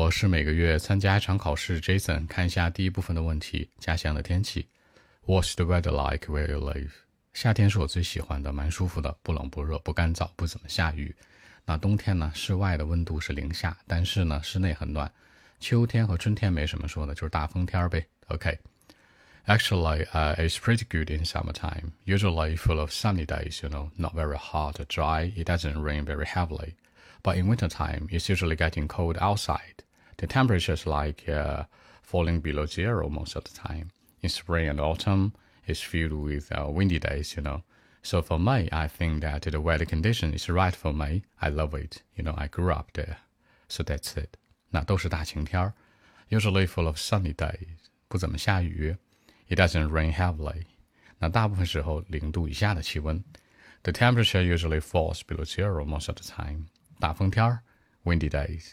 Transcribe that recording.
我是每个月参加一场考试，Jason。看一下第一部分的问题：家乡的天气。What's the weather like where you live？夏天是我最喜欢的，蛮舒服的，不冷不热，不干燥，不怎么下雨。那冬天呢？室外的温度是零下，但是呢，室内很暖。秋天和春天没什么说的，就是大风天呗。OK。Actually, uh, it's pretty good in summertime. Usually full of sunny days, you know, not very hot or dry. It doesn't rain very heavily. But in wintertime, it's usually getting cold outside. The temperature is like uh, falling below zero most of the time. In spring and autumn, it's filled with uh, windy days, you know. So for me, I think that the weather condition is right for me. I love it. You know, I grew up there. So that's it. 那都是大晴天儿，usually full of sunny days，不怎么下雨。It doesn't rain heavily。那大部分时候零度以下的气温。The temperature usually falls below zero most of the time。大风天儿，windy days。